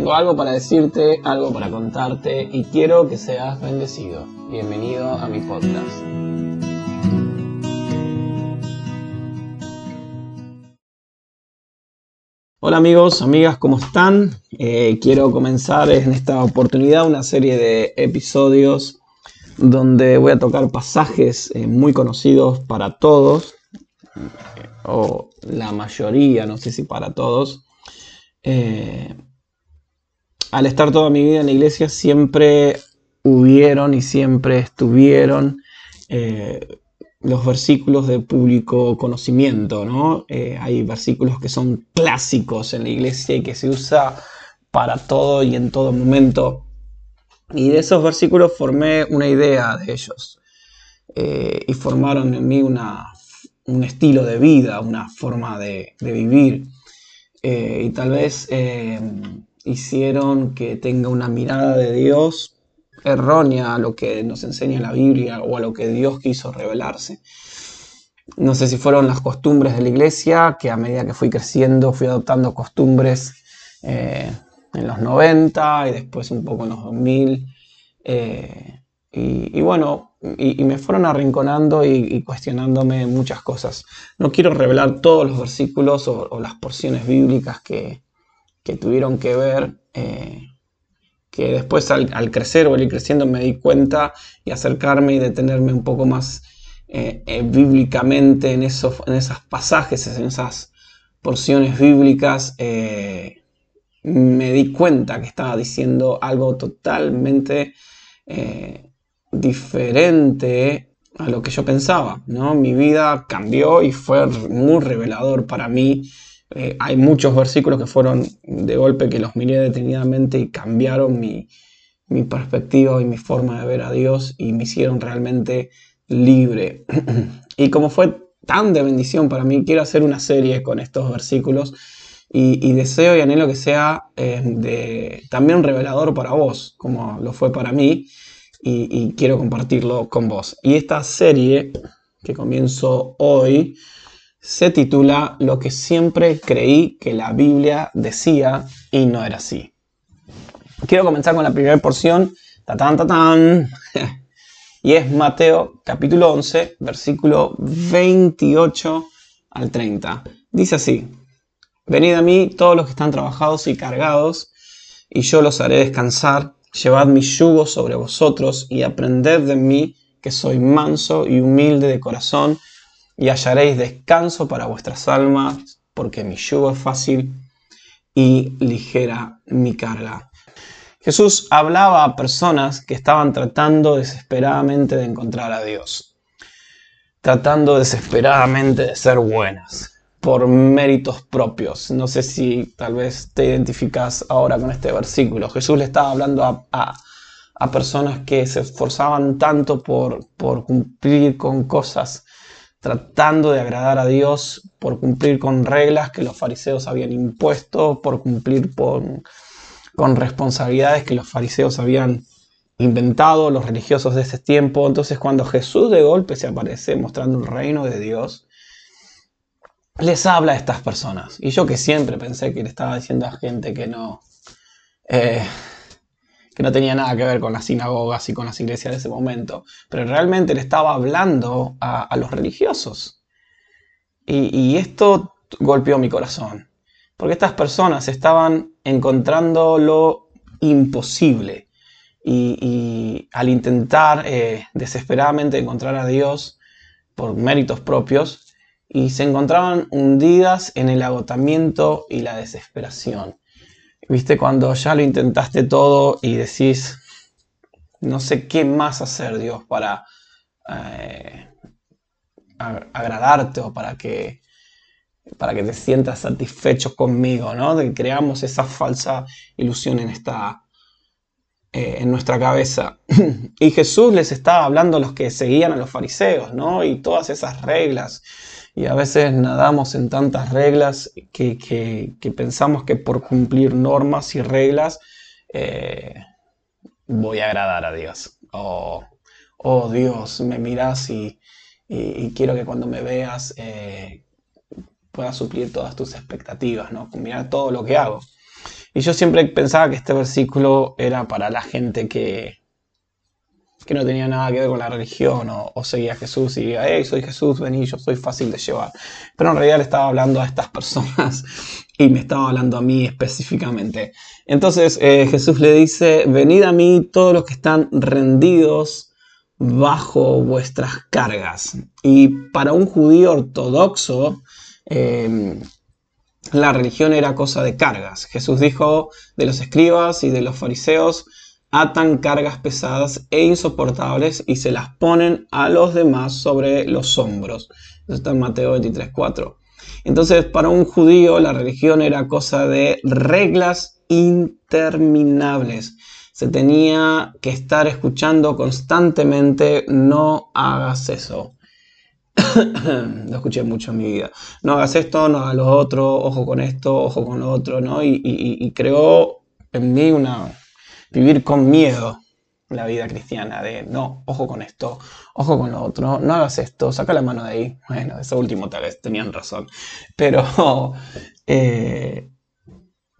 Tengo algo para decirte, algo para contarte y quiero que seas bendecido. Bienvenido a mi podcast. Hola amigos, amigas, ¿cómo están? Eh, quiero comenzar en esta oportunidad una serie de episodios donde voy a tocar pasajes eh, muy conocidos para todos, o la mayoría, no sé si para todos. Eh, al estar toda mi vida en la iglesia siempre hubieron y siempre estuvieron los versículos de público conocimiento, ¿no? Eh, hay versículos que son clásicos en la iglesia y que se usa para todo y en todo momento. Y de esos versículos formé una idea de ellos. Eh, y formaron en mí un estilo de vida, una forma de, vivir. Eh, y tal vez hicieron que tenga una mirada de Dios errónea a lo que nos enseña la Biblia o a lo que Dios quiso revelarse. No sé si fueron las costumbres de la iglesia, que a medida que fui creciendo fui adoptando costumbres eh, en los 90 y después un poco en los 2000. Eh, y, bueno, y, me fueron arrinconando y, cuestionándome muchas cosas. No quiero revelar todos los versículos o, las porciones bíblicas que, tuvieron que ver. Eh, que después al, crecer o ir creciendo me di cuenta y acercarme y detenerme un poco más eh, eh, bíblicamente en esos, en esos pasajes, en esas porciones bíblicas, me di cuenta que estaba diciendo algo totalmente diferente a lo que yo pensaba. ¿no? Mi vida cambió y fue muy revelador para mí eh, hay muchos versículos que fueron de golpe que los miré detenidamente y cambiaron mi, perspectiva y mi forma de ver a Dios y me hicieron realmente libre. y como fue tan de bendición para mí, quiero hacer una serie con estos versículos y, deseo y anhelo que sea eh, de, también revelador para vos, como lo fue para mí, y quiero compartirlo con vos. Y esta serie que comienzo hoy, se titula Lo que siempre creí que la Biblia decía y no era así. Quiero comenzar con la primera porción, tatán, tatán, y es Mateo capítulo 11, versículo 28 al 30. Dice así, Venid a mí todos los que están trabajados y cargados, y yo los haré descansar. Llevad mi yugo sobre vosotros y aprended de mí, que soy manso y humilde de corazón, y hallaréis descanso para vuestras almas, porque mi yugo es fácil y ligera mi carga. Jesús hablaba a personas que estaban tratando desesperadamente de encontrar a Dios, tratando desesperadamente de ser buenas, por méritos propios. No sé si tal vez te identificas ahora con este versículo. Jesús le estaba hablando a, personas que se esforzaban tanto por, por cumplir con cosas tratando de agradar a Dios por cumplir con reglas que los fariseos habían impuesto, por cumplir con, responsabilidades que los fariseos habían inventado, los religiosos de ese tiempo. Entonces cuando Jesús de golpe se aparece mostrando el reino de Dios, les habla a estas personas. Y yo que siempre pensé que le estaba diciendo a gente que no... Eh, que no tenía nada que ver con las sinagogas y con las iglesias de ese momento, pero realmente le estaba hablando a, los religiosos. Y, esto golpeó mi corazón, porque estas personas estaban encontrando lo imposible. Y, al intentar eh, desesperadamente encontrar a Dios por méritos propios, y se encontraban hundidas en el agotamiento y la desesperación. ¿Viste? Cuando ya lo intentaste todo y decís, no sé qué más hacer, Dios, para eh, agradarte o para que, para que te sientas satisfecho conmigo, ¿no? De que creamos esa falsa ilusión en esta, eh, en nuestra cabeza. y Jesús les estaba hablando a los que seguían a los fariseos, ¿no? Y todas esas reglas y a veces nadamos en tantas reglas que, pensamos que por cumplir normas y reglas eh, voy a agradar a Dios. Oh, oh Dios, me miras y, quiero que cuando me veas eh, pueda suplir todas tus expectativas, ¿no? Mirar todo lo que hago. Y yo siempre pensaba que este versículo era para la gente que, que no tenía nada que ver con la religión o, seguía a Jesús y diga, hey, soy Jesús, vení, yo soy fácil de llevar. Pero en realidad le estaba hablando a estas personas y me estaba hablando a mí específicamente. Entonces eh, Jesús le dice, venid a mí todos los que están rendidos bajo vuestras cargas. Y para un judío ortodoxo, em, la religión era cosa de cargas. Jesús dijo de los escribas y de los fariseos, atan cargas pesadas e insoportables y se las ponen a los demás sobre los hombros. Eso está en Mateo 23.4. Entonces, para un judío la religión era cosa de reglas interminables. Se tenía que estar escuchando constantemente, no hagas eso. lo escuché mucho en mi vida. No hagas esto, no hagas lo otro, ojo con esto, ojo con lo otro, ¿no? Y, y creó en mí una, vivir con miedo la vida cristiana, de no, ojo con esto, ojo con lo otro, no hagas esto, saca la mano de ahí. Bueno, eso último tal vez tenían razón. Pero eh,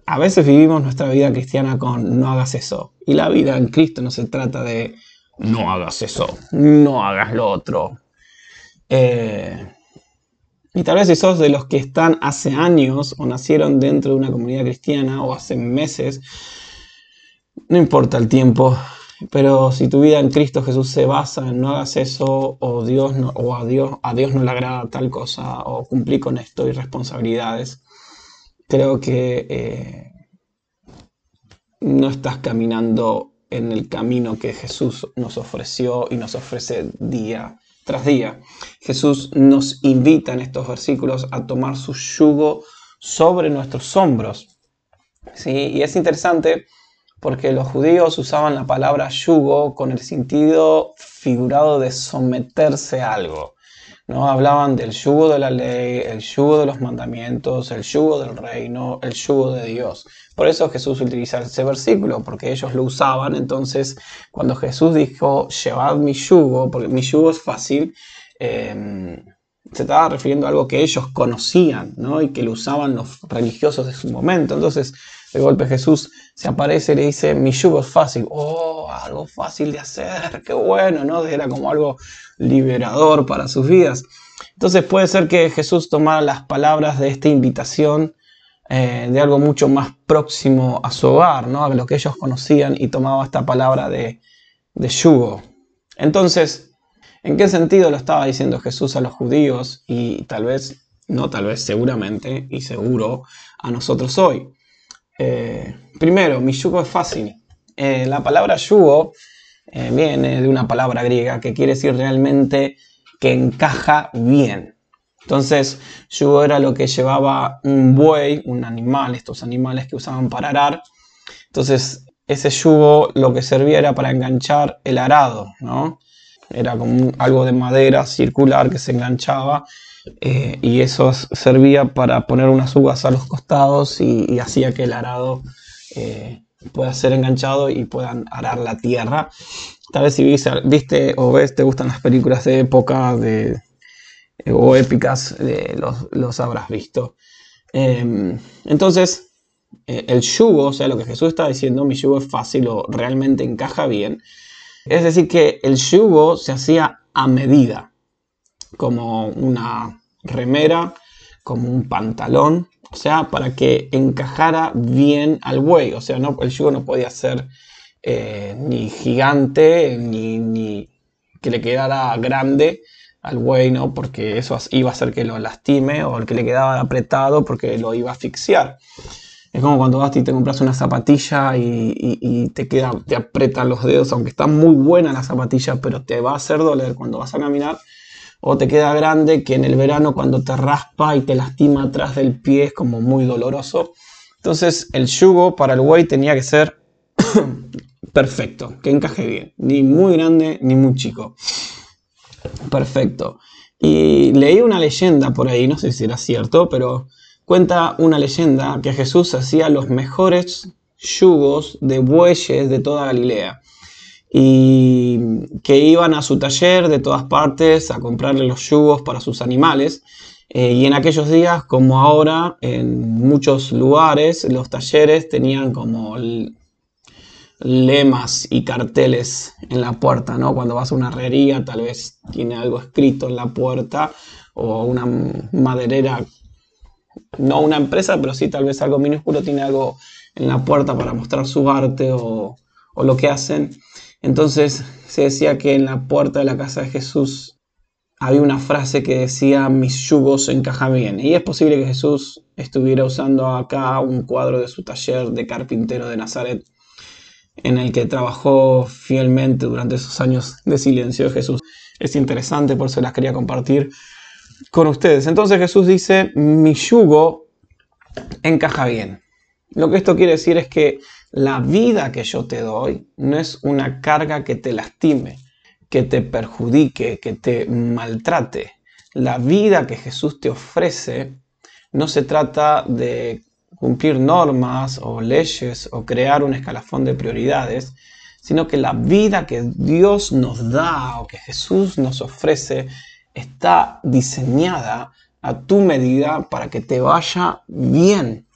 a veces vivimos nuestra vida cristiana con no hagas eso. Y la vida en Cristo no se trata de no hagas eso, no hagas lo otro. Eh, y tal vez si sos de los que están hace años o nacieron dentro de una comunidad cristiana o hace meses, no importa el tiempo, pero si tu vida en Cristo Jesús se basa en no hagas eso, o, Dios o a, Dios, a Dios no le agrada tal cosa, o cumplir con esto y responsabilidades, creo que eh, no estás caminando en el camino que Jesús nos ofreció y nos ofrece día tras día. Jesús nos invita en estos versículos a tomar su yugo sobre nuestros hombros. ¿sí? Y es interesante porque los judíos usaban la palabra yugo con el sentido figurado de someterse a algo. ¿no? Hablaban del yugo de la ley, el yugo de los mandamientos, el yugo del reino, el yugo de Dios. Por eso Jesús utiliza ese versículo, porque ellos lo usaban. Entonces, cuando Jesús dijo, llevad mi yugo, porque mi yugo es fácil, em, se estaba refiriendo a algo que ellos conocían ¿no? y que lo usaban los religiosos de su momento. Entonces, de golpe Jesús se aparece y le dice, mi yugo es fácil. Oh, algo fácil de hacer, qué bueno, ¿no? Era como algo liberador para sus vidas. Entonces puede ser que Jesús tomara las palabras de esta invitación eh, de algo mucho más próximo a su hogar, ¿no? A lo que ellos conocían y tomaba esta palabra de, de yugo. Entonces, ¿en qué sentido lo estaba diciendo Jesús a los judíos y tal vez, no tal vez, seguramente y seguro a nosotros hoy? Eh, primero, mi yugo es fácil. Eh, la palabra yugo eh, viene de una palabra griega que quiere decir realmente que encaja bien. Entonces, yugo era lo que llevaba un buey, un animal, estos animales que usaban para arar. Entonces, ese yugo lo que servía era para enganchar el arado, ¿no? Era como algo de madera circular que se enganchaba eh, y eso servía para poner unas uvas a los costados y, hacía que el arado eh, pueda ser enganchado y puedan arar la tierra. Tal vez si viste, o ves, te gustan las películas de época de, o épicas, los, los, habrás visto. Em, entonces, eh, el yugo, o sea, lo que Jesús está diciendo, mi yugo es fácil o realmente encaja bien. Es decir, que el yugo se hacía a medida como una remera, como un pantalón, o sea, para que encajara bien al buey. O sea, no, el yugo no podía ser eh, ni gigante, ni, que le quedara grande al buey, ¿no? Porque eso iba a hacer que lo lastime, o el que le quedaba apretado porque lo iba a asfixiar. Es como cuando vas y te compras una zapatilla y, te queda, te apretan los dedos, aunque está muy buena la zapatilla, pero te va a hacer doler cuando vas a caminar o te queda grande que en el verano cuando te raspa y te lastima atrás del pie es como muy doloroso. Entonces el yugo para el buey tenía que ser perfecto, que encaje bien, ni muy grande ni muy chico. Perfecto. Y leí una leyenda por ahí, no sé si era cierto, pero cuenta una leyenda que Jesús hacía los mejores yugos de bueyes de toda Galilea y que iban a su taller de todas partes a comprarle los yugos para sus animales. Eh, y en aquellos días, como ahora, en muchos lugares, los talleres tenían como lemas y carteles en la puerta, ¿no? Cuando vas a una herrería, tal vez tiene algo escrito en la puerta, o una maderera, no una empresa, pero sí tal vez algo minúsculo, tiene algo en la puerta para mostrar su arte o, lo que hacen. Entonces se decía que en la puerta de la casa de Jesús había una frase que decía mis yugos encajan bien. Y es posible que Jesús estuviera usando acá un cuadro de su taller de carpintero de Nazaret, en el que trabajó fielmente durante esos años de silencio de Jesús. Es interesante, por eso las quería compartir con ustedes. Entonces Jesús dice, mi yugo encaja bien. Lo que esto quiere decir es que la vida que yo te doy no es una carga que te lastime que te perjudique, que te maltrate. La vida que Jesús te ofrece no se trata de cumplir normas o leyes o crear un escalafón de prioridades, sino que la vida que Dios nos da o que Jesús nos ofrece está diseñada a tu medida para que te vaya bien.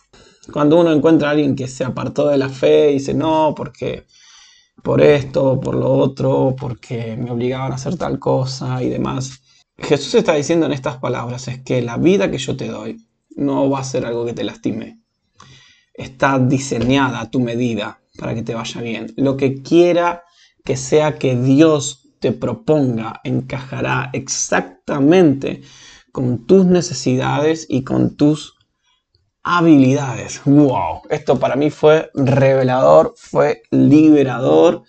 Cuando uno encuentra a alguien que se apartó de la fe y dice, no, porque por esto, por lo otro, porque me obligaban a hacer tal cosa y demás. Jesús está diciendo en estas palabras es que la vida que yo te doy no va a ser algo que te lastime. Está diseñada a tu medida para que te vaya bien. Lo que quiera que sea que Dios te proponga encajará exactamente con tus necesidades y con tus habilidades. ¡Wow! Esto para mí fue revelador, fue liberador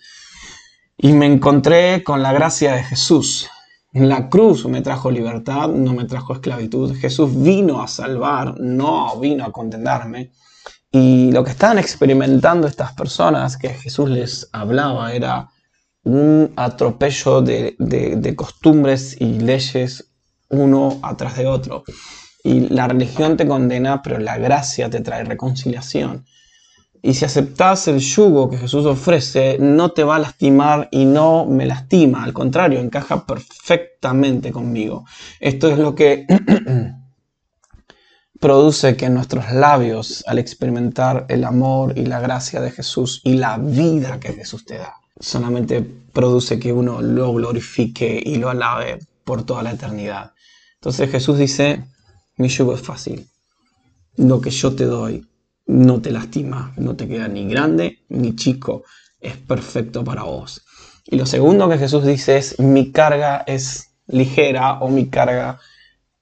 y me encontré con la gracia de Jesús. En la cruz me trajo libertad, no me trajo esclavitud. Jesús vino a salvar, no vino a condenarme. Y lo que estaban experimentando estas personas que Jesús les hablaba era un atropello de, costumbres y leyes uno atrás de otro. Y la religión te condena, pero la gracia te trae reconciliación. Y si aceptas el yugo que Jesús ofrece, no te va a lastimar y no me lastima. Al contrario, encaja perfectamente conmigo. Esto es lo que produce que nuestros labios, al experimentar el amor y la gracia de Jesús y la vida que Jesús te da, solamente produce que uno lo glorifique y lo alabe por toda la eternidad. Entonces Jesús dice, mi yugo es fácil. Lo que yo te doy no te lastima, no te queda ni grande ni chico, es perfecto para vos. Y lo segundo que Jesús dice es, mi carga es ligera o mi carga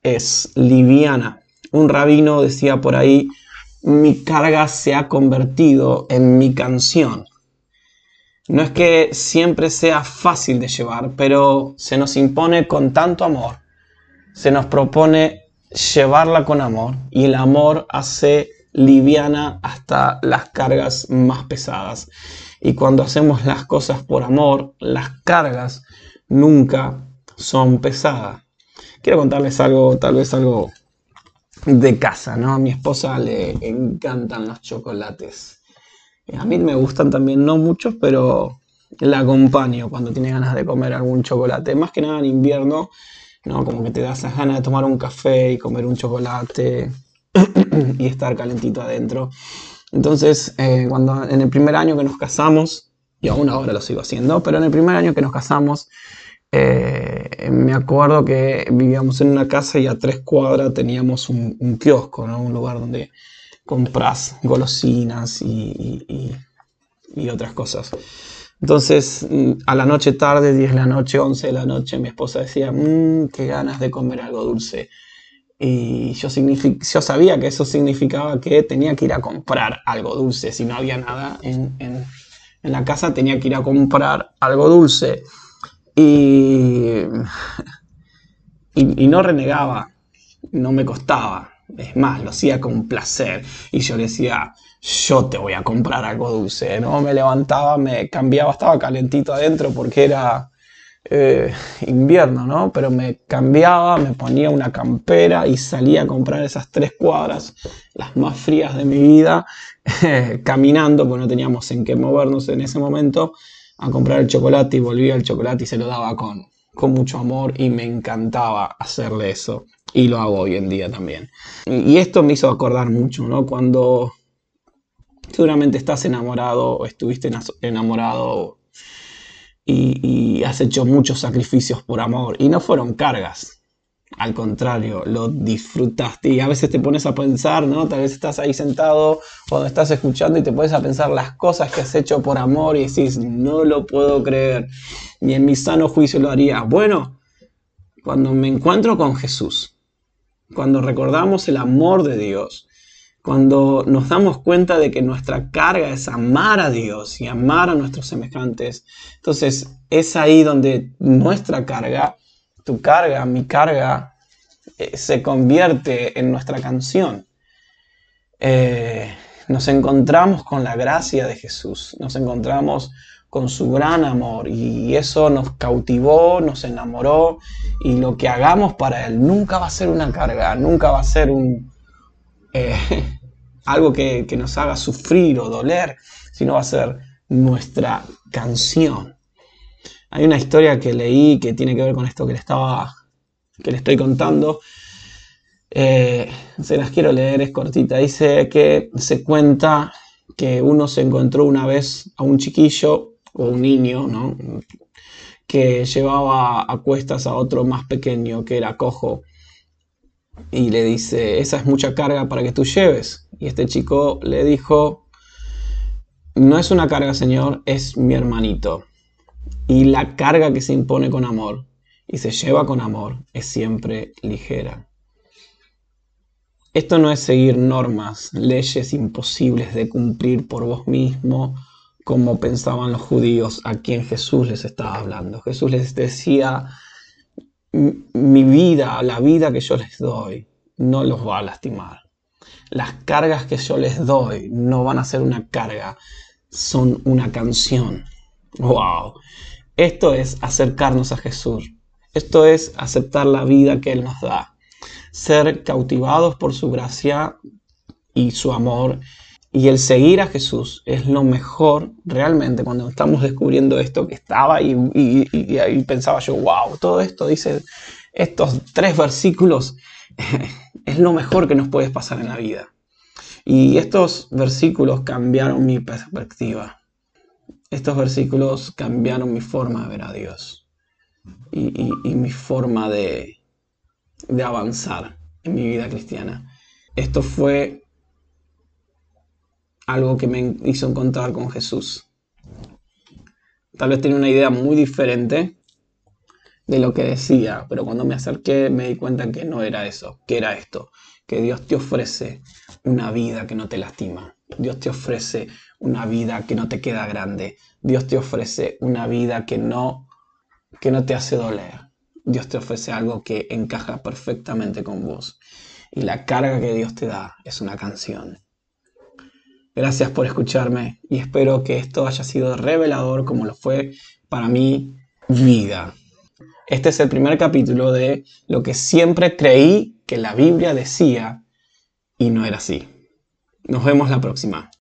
es liviana. Un rabino decía por ahí, mi carga se ha convertido en mi canción. No es que siempre sea fácil de llevar, pero se nos impone con tanto amor, se nos propone llevarla con amor y el amor hace liviana hasta las cargas más pesadas. Y cuando hacemos las cosas por amor, las cargas nunca son pesadas. Quiero contarles algo, tal vez algo de casa, ¿no? A mi esposa le encantan los chocolates. A mí me gustan también, no muchos, pero la acompaño cuando tiene ganas de comer algún chocolate. Más que nada en invierno ¿no? Como que te das las ganas de tomar un café y comer un chocolate y estar calentito adentro. Entonces, eh, cuando en el primer año que nos casamos, y aún ahora lo sigo haciendo, pero en el primer año que nos casamos, eh, me acuerdo que vivíamos en una casa y a tres cuadras teníamos un, kiosco, ¿no? un lugar donde compras golosinas y, y otras cosas. Entonces, mm, a la noche tarde, 10 de la noche, 11 de la noche, mi esposa decía, mmm, qué ganas de comer algo dulce. Y yo, yo sabía que eso significaba que tenía que ir a comprar algo dulce. Si no había nada en, la casa, tenía que ir a comprar algo dulce. Y, y no renegaba, no me costaba. Es más, lo hacía con placer. Y yo le decía, yo te voy a comprar algo dulce, ¿no? Me levantaba, me cambiaba, estaba calentito adentro porque era eh, invierno, ¿no? Pero me cambiaba, me ponía una campera y salía a comprar esas tres cuadras, las más frías de mi vida, caminando, porque no teníamos en qué movernos en ese momento, a comprar el chocolate y volvía el chocolate y se lo daba con, con mucho amor y me encantaba hacerle eso Y lo hago hoy en día también. Y esto me hizo acordar mucho, ¿no? Cuando seguramente estás enamorado o estuviste enamorado y, has hecho muchos sacrificios por amor y no fueron cargas. Al contrario, lo disfrutaste y a veces te pones a pensar, ¿no? Tal vez estás ahí sentado cuando estás escuchando y te pones a pensar las cosas que has hecho por amor y decís, no lo puedo creer. Y en mi sano juicio lo haría. Bueno, cuando me encuentro con Jesús, cuando recordamos el amor de Dios, cuando nos damos cuenta de que nuestra carga es amar a Dios y amar a nuestros semejantes, entonces es ahí donde nuestra carga, tu carga, mi carga, eh, se convierte en nuestra canción. Eh, nos encontramos con la gracia de Jesús, nos encontramos con su gran amor y eso nos cautivó, nos enamoró y lo que hagamos para Él nunca va a ser una carga, nunca va a ser un, eh, algo que, nos haga sufrir o doler, sino va a ser nuestra canción. Hay una historia que leí que tiene que ver con esto que le estaba, que le estoy contando. Eh, se las quiero leer, es cortita. Dice que se cuenta que uno se encontró una vez a un chiquillo o un niño, ¿no? que llevaba a cuestas a otro más pequeño que era cojo y le dice, esa es mucha carga para que tú lleves. Y este chico le dijo, no es una carga, Señor, es mi hermanito. Y la carga que se impone con amor y se lleva con amor es siempre ligera. Esto no es seguir normas, leyes imposibles de cumplir por vos mismo, como pensaban los judíos a quien Jesús les estaba hablando. Jesús les decía, mi vida, la vida que yo les doy, no los va a lastimar. Las cargas que yo les doy no van a ser una carga, son una canción. ¡Wow! Esto es acercarnos a Jesús. Esto es aceptar la vida que Él nos da. Ser cautivados por su gracia y su amor y el seguir a Jesús es lo mejor realmente cuando estamos descubriendo esto que estaba y, y, pensaba yo, wow, todo esto dice, estos tres versículos es lo mejor que nos puede pasar en la vida. Y estos versículos cambiaron mi perspectiva. Estos versículos cambiaron mi forma de ver a Dios y, mi forma de, de avanzar en mi vida cristiana. Esto fue algo que me hizo encontrar con Jesús. Tal vez tenía una idea muy diferente de lo que decía, pero cuando me acerqué me di cuenta que no era eso, que era esto, que Dios te ofrece una vida que no te lastima, Dios te ofrece una vida que no te queda grande, Dios te ofrece una vida que no que no te hace doler. Dios te ofrece algo que encaja perfectamente con vos. Y la carga que Dios te da es una canción. Gracias por escucharme y espero que esto haya sido revelador como lo fue para mi vida. Este es el primer capítulo de lo que siempre creí que la Biblia decía y no era así. Nos vemos la próxima.